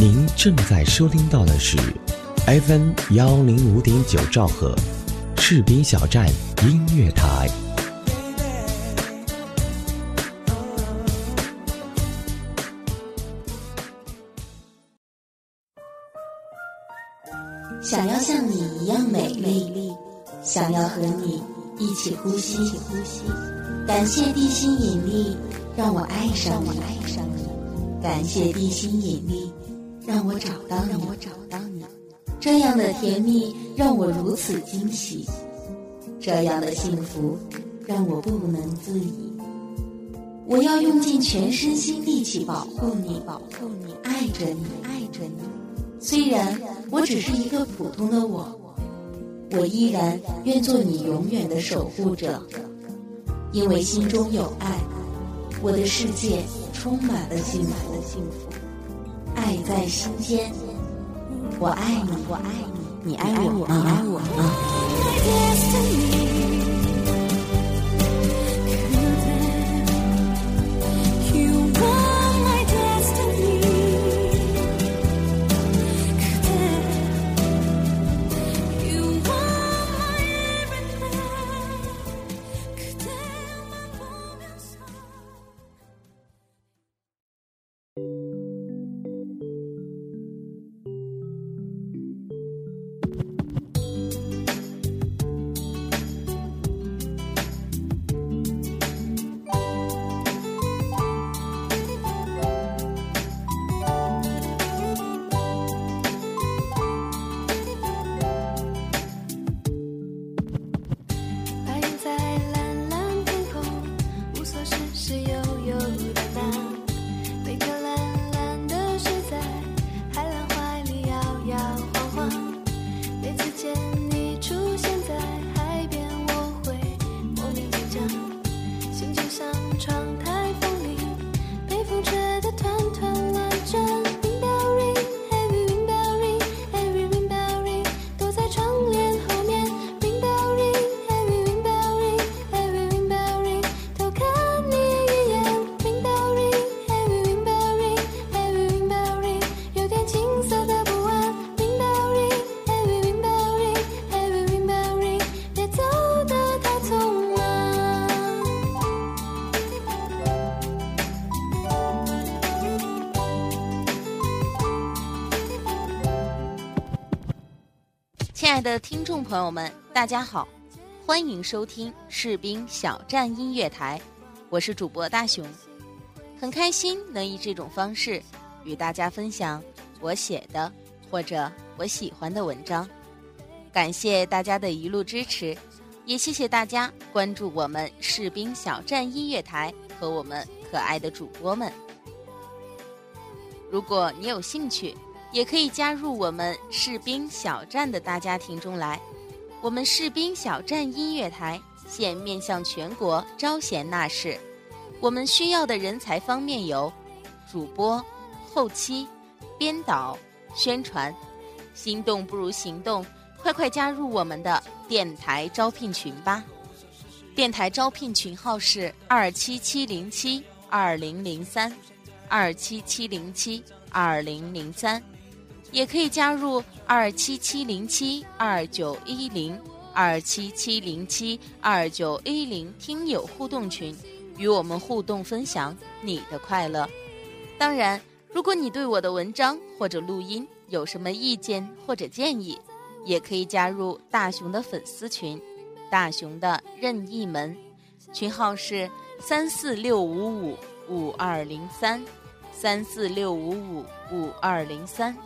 您正在收听到的是 FM 幺零五点九兆赫，士兵小站音乐台。想要像你一样美丽，想要和你一起呼吸。感谢地心引力，让我爱上你。感谢地心引力，让我找到你。我找到你这样的甜蜜让我如此惊喜，这样的幸福让我不能自已。我要用尽全身心力气保护你，保护你，爱着你，爱着你。虽然我只是一个普通的我，我依然愿做你永远的守护者，因为心中有爱，我的世界充满了，幸福，爱在心间。我爱你，我爱你，你爱我，你爱我吗？的听众朋友们，大家好，欢迎收听士兵小站音乐台，我是主播大熊，很开心能以这种方式与大家分享我写的或者我喜欢的文章，感谢大家的一路支持，也谢谢大家关注我们士兵小站音乐台和我们可爱的主播们。如果你有兴趣。也可以加入我们士兵小站的大家庭中来。我们士兵小站音乐台现面向全国招贤纳士。我们需要的人才方面有主播、后期、编导、宣传。心动不如行动，快快加入我们的电台招聘群吧！电台招聘群号是二七七零七二零零三，二七七零七二零零三。也可以加入二七七零七二九一零二七七零七二九一零听友互动群，与我们互动分享你的快乐。当然，如果你对我的文章或者录音有什么意见或者建议，也可以加入大熊的粉丝群，大熊的任意门，群号是三四六五五五二零三三四六五五五二零三。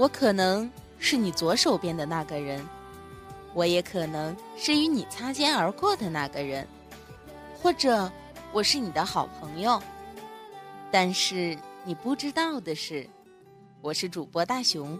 我可能是你左手边的那个人，我也可能是与你擦肩而过的那个人，或者我是你的好朋友。但是你不知道的是，我是主播大熊。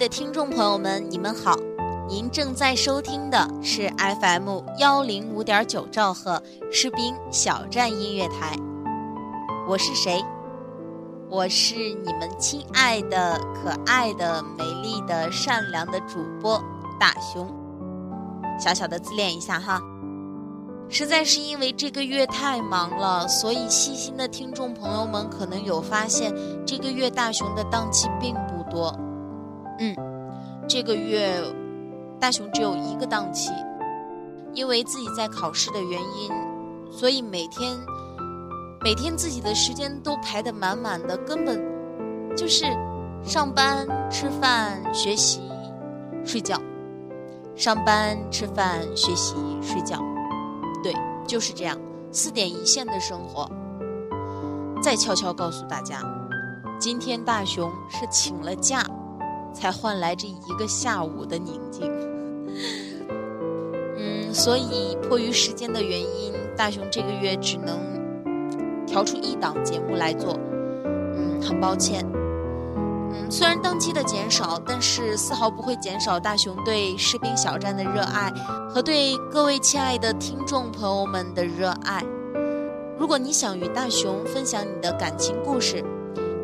的听众朋友们，你们好！您正在收听的是 FM 幺零五点九兆赫士兵小站音乐台。我是谁？我是你们亲爱的、可爱的、美丽的、善良的主播大熊。小小的自恋一下哈，实在是因为这个月太忙了，所以细心的听众朋友们可能有发现，这个月大熊的档期并不多。嗯，这个月大熊只有一个档期，因为自己在考试的原因，所以每天每天自己的时间都排得满满的，根本就是上班、吃饭、学习、睡觉，上班、吃饭、学习、睡觉，对，就是这样，四点一线的生活。再悄悄告诉大家，今天大熊是请了假。才换来这一个下午的宁静。嗯，所以迫于时间的原因，大雄这个月只能调出一档节目来做。嗯，很抱歉。嗯，虽然档期的减少，但是丝毫不会减少大雄对士兵小站的热爱和对各位亲爱的听众朋友们的热爱。如果你想与大雄分享你的感情故事，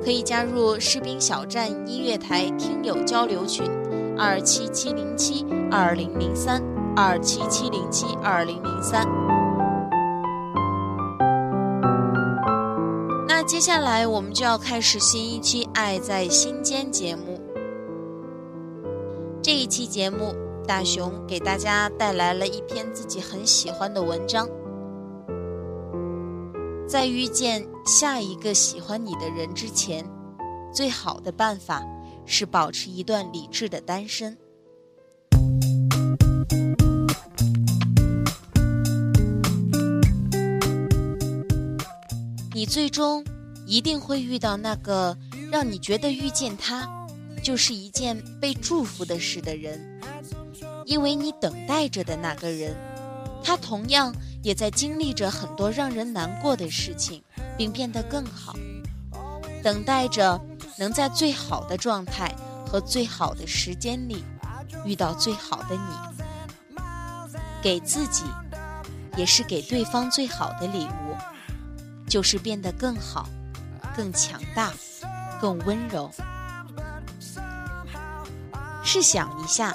可以加入士兵小站音乐台听友交流群，二七七零七二零零三二七七零七二零零三。那接下来我们就要开始新一期《爱在心间》节目。这一期节目，大熊给大家带来了一篇自己很喜欢的文章。在遇见下一个喜欢你的人之前，最好的办法是保持一段理智的单身。你最终一定会遇到那个让你觉得遇见他就是一件被祝福的事的人，因为你等待着的那个人，他同样。也在经历着很多让人难过的事情，并变得更好，等待着能在最好的状态和最好的时间里遇到最好的你。给自己，也是给对方最好的礼物，就是变得更好、更强大、更温柔。试想一下。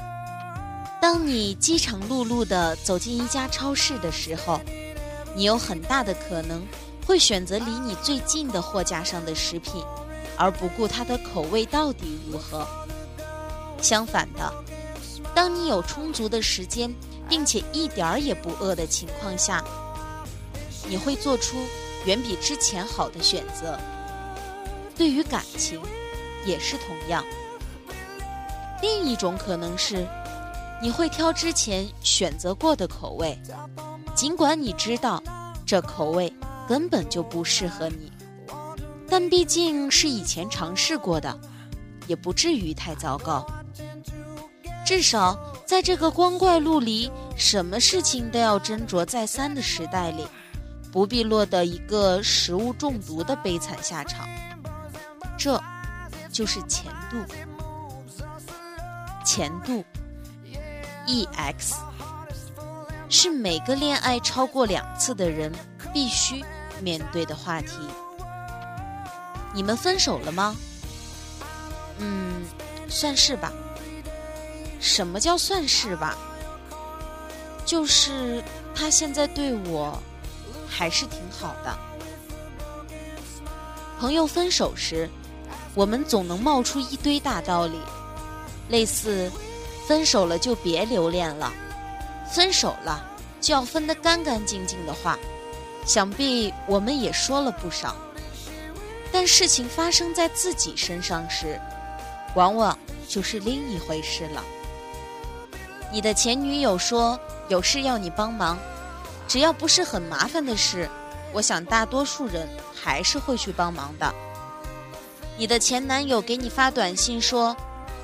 当你饥肠辘辘地走进一家超市的时候，你有很大的可能会选择离你最近的货架上的食品，而不顾它的口味到底如何。相反的，当你有充足的时间，并且一点儿也不饿的情况下，你会做出远比之前好的选择。对于感情，也是同样。另一种可能是。你会挑之前选择过的口味，尽管你知道这口味根本就不适合你，但毕竟是以前尝试过的，也不至于太糟糕。至少在这个光怪陆离、什么事情都要斟酌再三的时代里，不必落得一个食物中毒的悲惨下场。这，就是前度，前度。E X 是每个恋爱超过两次的人必须面对的话题。你们分手了吗？嗯，算是吧。什么叫算是吧？就是他现在对我还是挺好的。朋友分手时，我们总能冒出一堆大道理，类似。分手了就别留恋了，分手了就要分得干干净净的话，想必我们也说了不少。但事情发生在自己身上时，往往就是另一回事了。你的前女友说有事要你帮忙，只要不是很麻烦的事，我想大多数人还是会去帮忙的。你的前男友给你发短信说，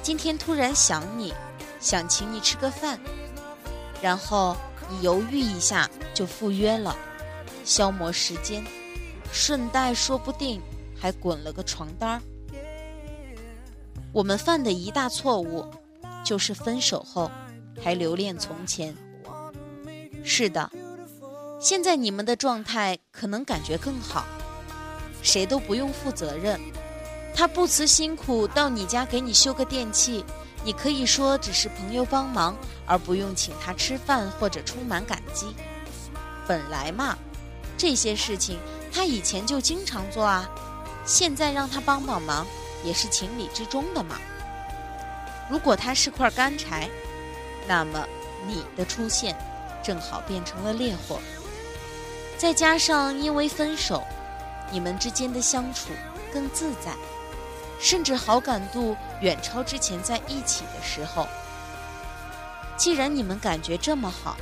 今天突然想你。想请你吃个饭，然后你犹豫一下就赴约了，消磨时间，顺带说不定还滚了个床单儿。我们犯的一大错误，就是分手后还留恋从前。是的，现在你们的状态可能感觉更好，谁都不用负责任。他不辞辛苦到你家给你修个电器，你可以说只是朋友帮忙，而不用请他吃饭或者充满感激。本来嘛，这些事情他以前就经常做啊，现在让他帮帮忙也是情理之中的嘛。如果他是块干柴，那么你的出现正好变成了烈火。再加上因为分手，你们之间的相处更自在。甚至好感度远超之前在一起的时候。既然你们感觉这么好，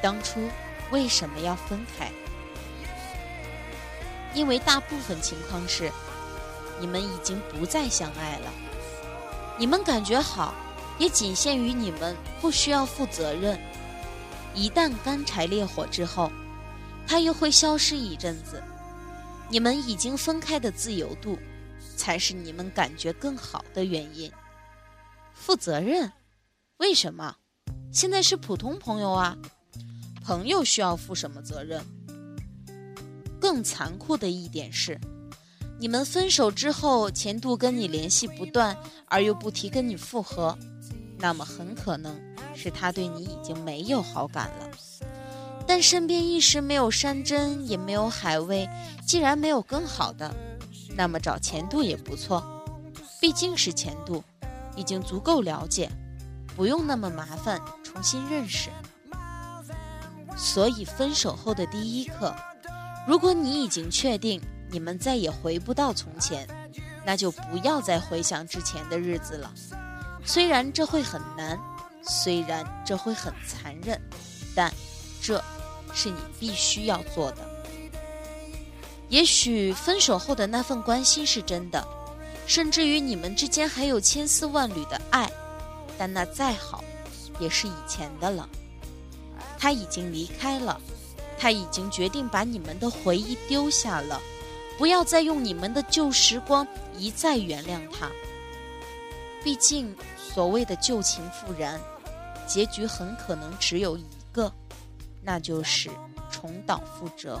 当初为什么要分开？因为大部分情况是，你们已经不再相爱了。你们感觉好，也仅限于你们不需要负责任。一旦干柴烈火之后，它又会消失一阵子。你们已经分开的自由度。才是你们感觉更好的原因。负责任？为什么？现在是普通朋友啊，朋友需要负什么责任？更残酷的一点是，你们分手之后，前度跟你联系不断，而又不提跟你复合，那么很可能是他对你已经没有好感了。但身边一时没有山珍，也没有海味，既然没有更好的。那么找前度也不错，毕竟是前度，已经足够了解，不用那么麻烦重新认识。所以分手后的第一刻，如果你已经确定你们再也回不到从前，那就不要再回想之前的日子了。虽然这会很难，虽然这会很残忍，但这是你必须要做的。也许分手后的那份关心是真的，甚至于你们之间还有千丝万缕的爱，但那再好，也是以前的了。他已经离开了，他已经决定把你们的回忆丢下了。不要再用你们的旧时光一再原谅他。毕竟所谓的旧情复燃，结局很可能只有一个，那就是重蹈覆辙。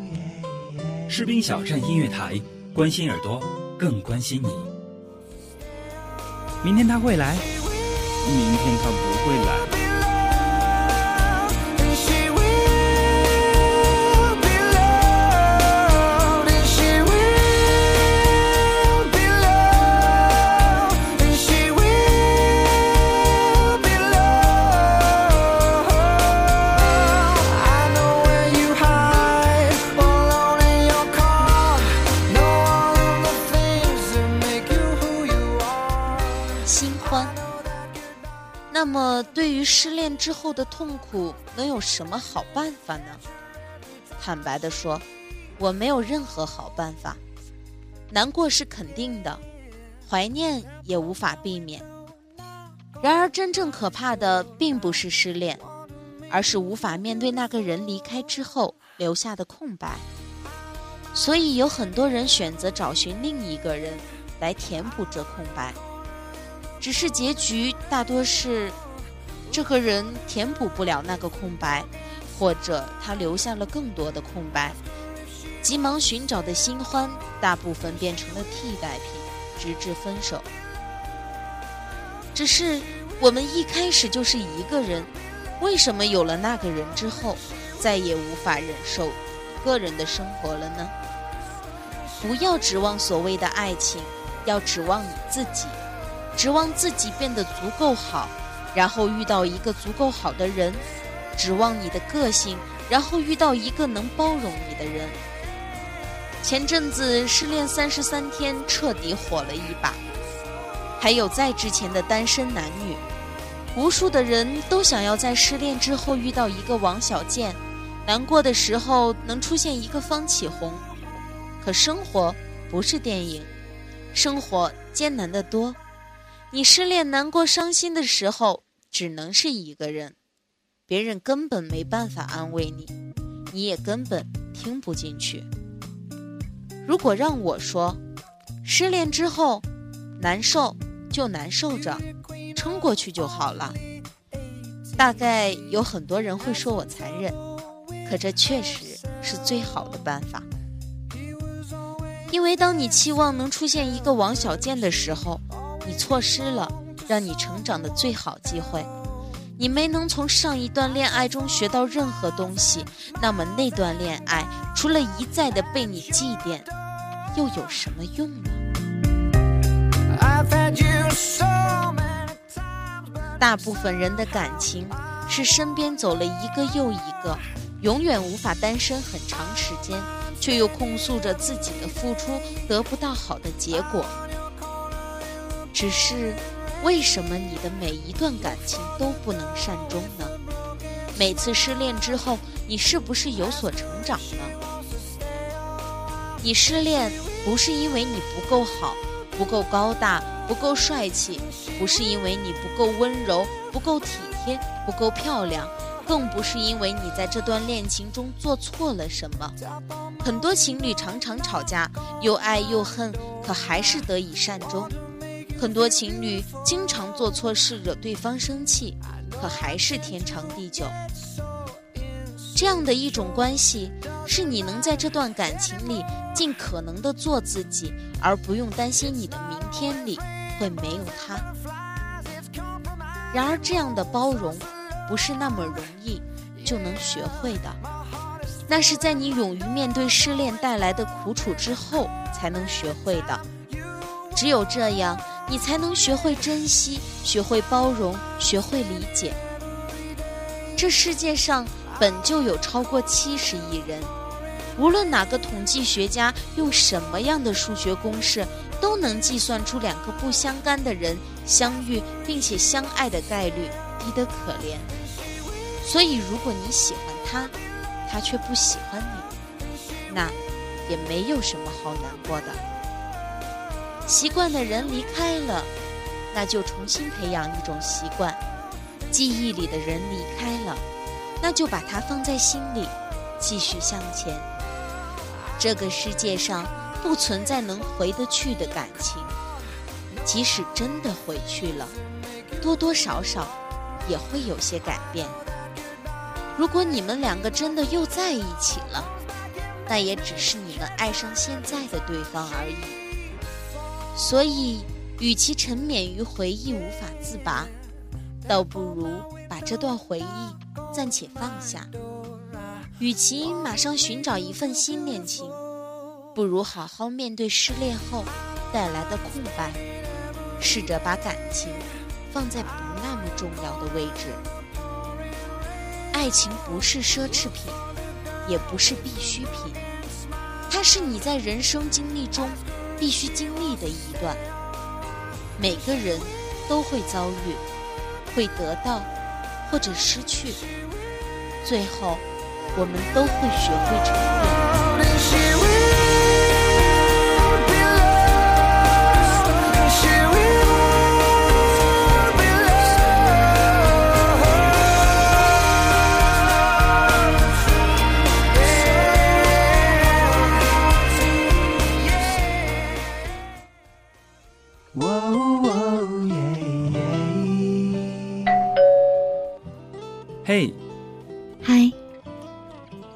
士兵小站音乐台，关心耳朵，更关心你。明天他会来，明天他不会来。那么，对于失恋之后的痛苦，能有什么好办法呢？坦白的说，我没有任何好办法。难过是肯定的，怀念也无法避免。然而，真正可怕的并不是失恋，而是无法面对那个人离开之后留下的空白。所以，有很多人选择找寻另一个人来填补这空白。只是结局大多是，这个人填补不了那个空白，或者他留下了更多的空白，急忙寻找的新欢大部分变成了替代品，直至分手。只是我们一开始就是一个人，为什么有了那个人之后，再也无法忍受个人的生活了呢？不要指望所谓的爱情。要指望你自己，指望自己变得足够好，然后遇到一个足够好的人，指望你的个性，然后遇到一个能包容你的人。前阵子失恋三十三天彻底火了一把，还有在之前的单身男女，无数的人都想要在失恋之后遇到一个王小贱，难过的时候能出现一个方启红。可生活不是电影，生活艰难的多。你失恋、难过、伤心的时候，只能是一个人，别人根本没办法安慰你，你也根本听不进去。如果让我说，失恋之后难受就难受着，撑过去就好了。大概有很多人会说我残忍，可这确实是最好的办法。因为当你期望能出现一个王小贱的时候，你错失了让你成长的最好机会。你没能从上一段恋爱中学到任何东西，那么那段恋爱除了一再的被你祭奠，又有什么用呢？大部分人的感情是身边走了一个又一个，永远无法单身很长时间，却又控诉着自己的付出得不到好的结果。只是。为什么你的每一段感情都不能善终呢？每次失恋之后，你是不是有所成长呢？你失恋不是因为你不够好、不够高大、不够帅气，不是因为你不够温柔、不够体贴、不够漂亮，更不是因为你在这段恋情中做错了什么。很多情侣常常吵架，又爱又恨，可还是得以善终。很多情侣经常做错事，惹对方生气，可还是天长地久。这样的一种关系，是你能在这段感情里尽可能的做自己，而不用担心你的明天里会没有他。然而，这样的包容不是那么容易就能学会的，那是在你勇于面对失恋带来的苦楚之后才能学会的。只有这样。你才能学会珍惜，学会包容，学会理解。这世界上本就有超过七十亿人，无论哪个统计学家用什么样的数学公式，都能计算出两个不相干的人相遇并且相爱的概率低得可怜。所以，如果你喜欢他，他却不喜欢你，那也没有什么好难过的。习惯的人离开了，那就重新培养一种习惯；记忆里的人离开了，那就把它放在心里，继续向前。这个世界上不存在能回得去的感情，即使真的回去了，多多少少也会有些改变。如果你们两个真的又在一起了，那也只是你们爱上现在的对方而已。所以，与其沉湎于回忆无法自拔，倒不如把这段回忆暂且放下。与其马上寻找一份新恋情，不如好好面对失恋后带来的空白，试着把感情放在不那么重要的位置。爱情不是奢侈品，也不是必需品，它是你在人生经历中。必须经历的一段，每个人都会遭遇，会得到或者失去，最后我们都会学会承认。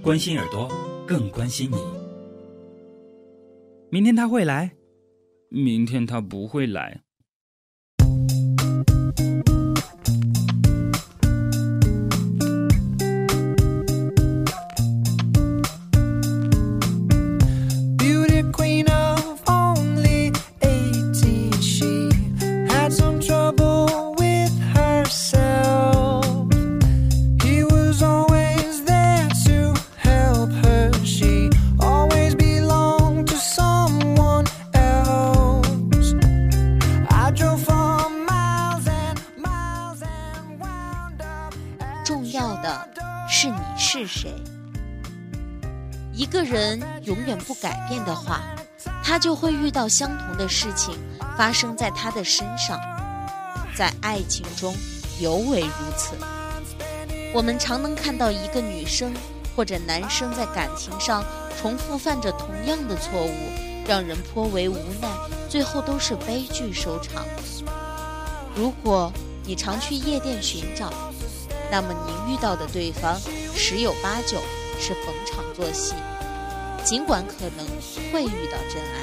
关心耳朵，更关心你。明天他会来，明天他不会来。是谁？一个人永远不改变的话，他就会遇到相同的事情发生在他的身上。在爱情中尤为如此。我们常能看到一个女生或者男生在感情上重复犯着同样的错误，让人颇为无奈，最后都是悲剧收场。如果你常去夜店寻找，那么你遇到的对方。十有八九是逢场作戏，尽管可能会遇到真爱。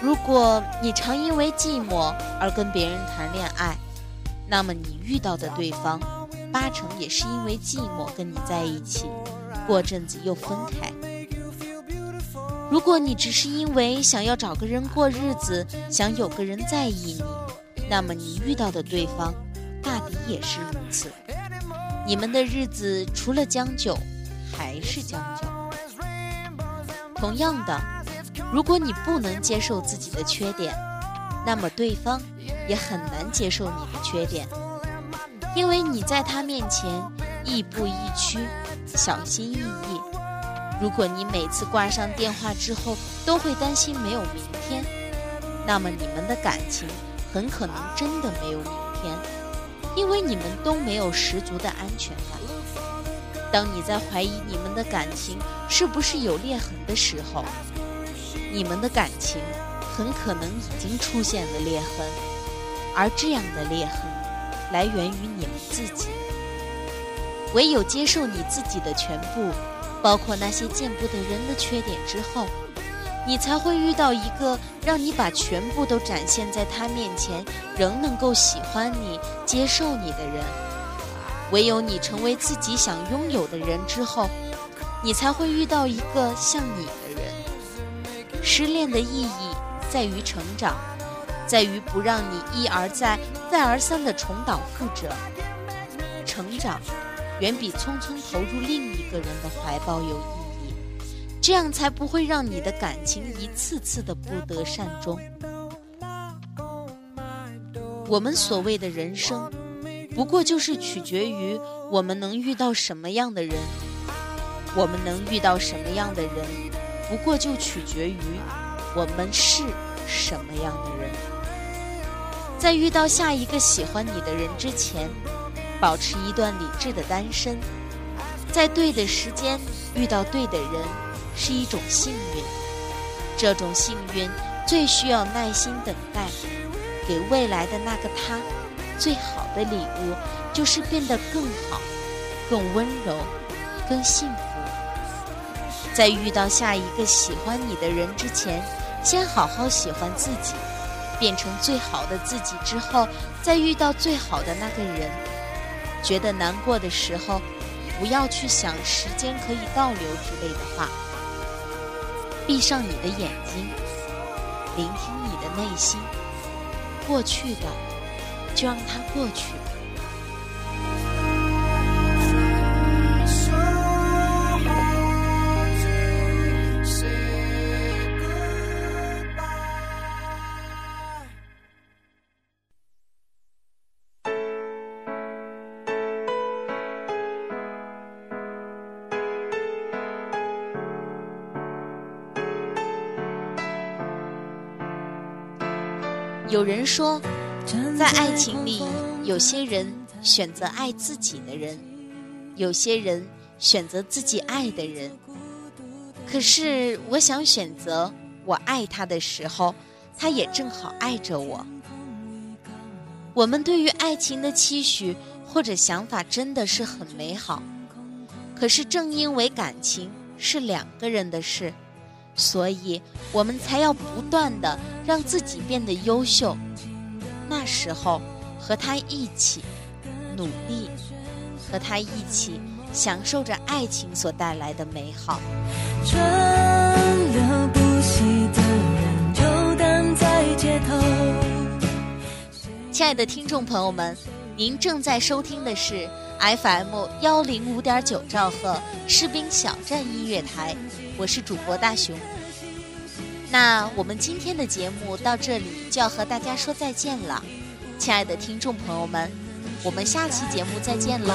如果你常因为寂寞而跟别人谈恋爱，那么你遇到的对方八成也是因为寂寞跟你在一起，过阵子又分开。如果你只是因为想要找个人过日子，想有个人在意你，那么你遇到的对方大抵也是如此。你们的日子除了将就，还是将就。同样的，如果你不能接受自己的缺点，那么对方也很难接受你的缺点，因为你在他面前亦步亦趋，小心翼翼。如果你每次挂上电话之后都会担心没有明天，那么你们的感情很可能真的没有明天。因为你们都没有十足的安全感。当你在怀疑你们的感情是不是有裂痕的时候，你们的感情很可能已经出现了裂痕，而这样的裂痕来源于你们自己。唯有接受你自己的全部，包括那些见不得人的缺点之后。你才会遇到一个让你把全部都展现在他面前，仍能够喜欢你、接受你的人。唯有你成为自己想拥有的人之后，你才会遇到一个像你的人。失恋的意义在于成长，在于不让你一而再、再而三的重蹈覆辙。成长远比匆匆投入另一个人的怀抱有意义。这样才不会让你的感情一次次的不得善终。我们所谓的人生，不过就是取决于我们能遇到什么样的人。我们能遇到什么样的人，不过就取决于我们是什么样的人。在遇到下一个喜欢你的人之前，保持一段理智的单身，在对的时间遇到对的人。是一种幸运，这种幸运最需要耐心等待。给未来的那个他，最好的礼物就是变得更好、更温柔、更幸福。在遇到下一个喜欢你的人之前，先好好喜欢自己，变成最好的自己之后，再遇到最好的那个人。觉得难过的时候，不要去想时间可以倒流之类的话。闭上你的眼睛，聆听你的内心。过去的，就让它过去。有人说，在爱情里，有些人选择爱自己的人，有些人选择自己爱的人。可是，我想选择我爱他的时候，他也正好爱着我。我们对于爱情的期许或者想法真的是很美好，可是正因为感情是两个人的事，所以我们才要不断的让自己变得优秀。那时候和他一起努力，和他一起享受着爱情所带来的美好。川流不息的人游荡在街头。亲爱的听众朋友们，您正在收听的是 FM 幺零五点九兆赫士兵小站音乐台，我是主播大熊。那我们今天的节目到这里就要和大家说再见了，亲爱的听众朋友们，我们下期节目再见喽。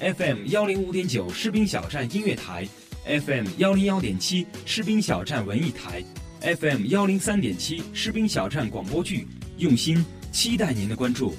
FM 幺零五点九士兵小站音乐台，FM 幺零幺点七士兵小站文艺台，FM 幺零三点七士兵小站广播剧，用心期待您的关注。